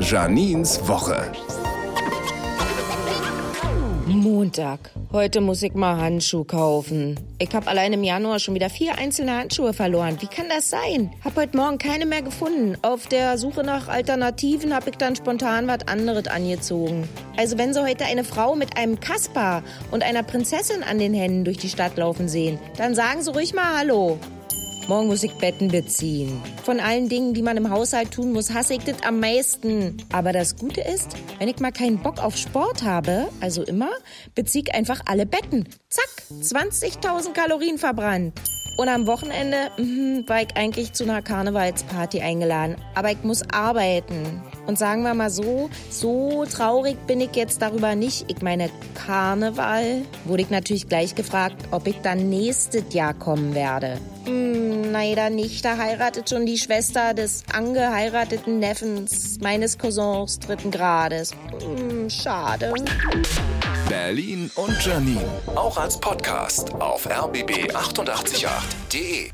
Janins Woche. Montag. Heute muss ich mal Handschuhe kaufen. Ich habe allein im Januar schon wieder vier einzelne Handschuhe verloren. Wie kann das sein? Hab heute Morgen keine mehr gefunden. Auf der Suche nach Alternativen habe ich dann spontan was anderes angezogen. Also wenn Sie heute eine Frau mit einem Kasper und einer Prinzessin an den Händen durch die Stadt laufen sehen, dann sagen Sie ruhig mal Hallo. Morgen muss ich Betten beziehen. Von allen Dingen, die man im Haushalt tun muss, hasse ich das am meisten. Aber das Gute ist, wenn ich mal keinen Bock auf Sport habe, also immer, beziehe ich einfach alle Betten. Zack, 20.000 Kalorien verbrannt. Und am Wochenende mh, war ich eigentlich zu einer Karnevalsparty eingeladen. Aber ich muss arbeiten. Und sagen wir mal so, so traurig bin ich jetzt darüber nicht. Ich meine, Karneval wurde ich natürlich gleich gefragt, ob ich dann nächstes Jahr kommen werde. Hm, leider nicht. Da heiratet schon die Schwester des angeheirateten Neffens meines Cousins dritten Grades. Hm, schade. Berlin und Janine. Auch als Podcast auf rbb888.de.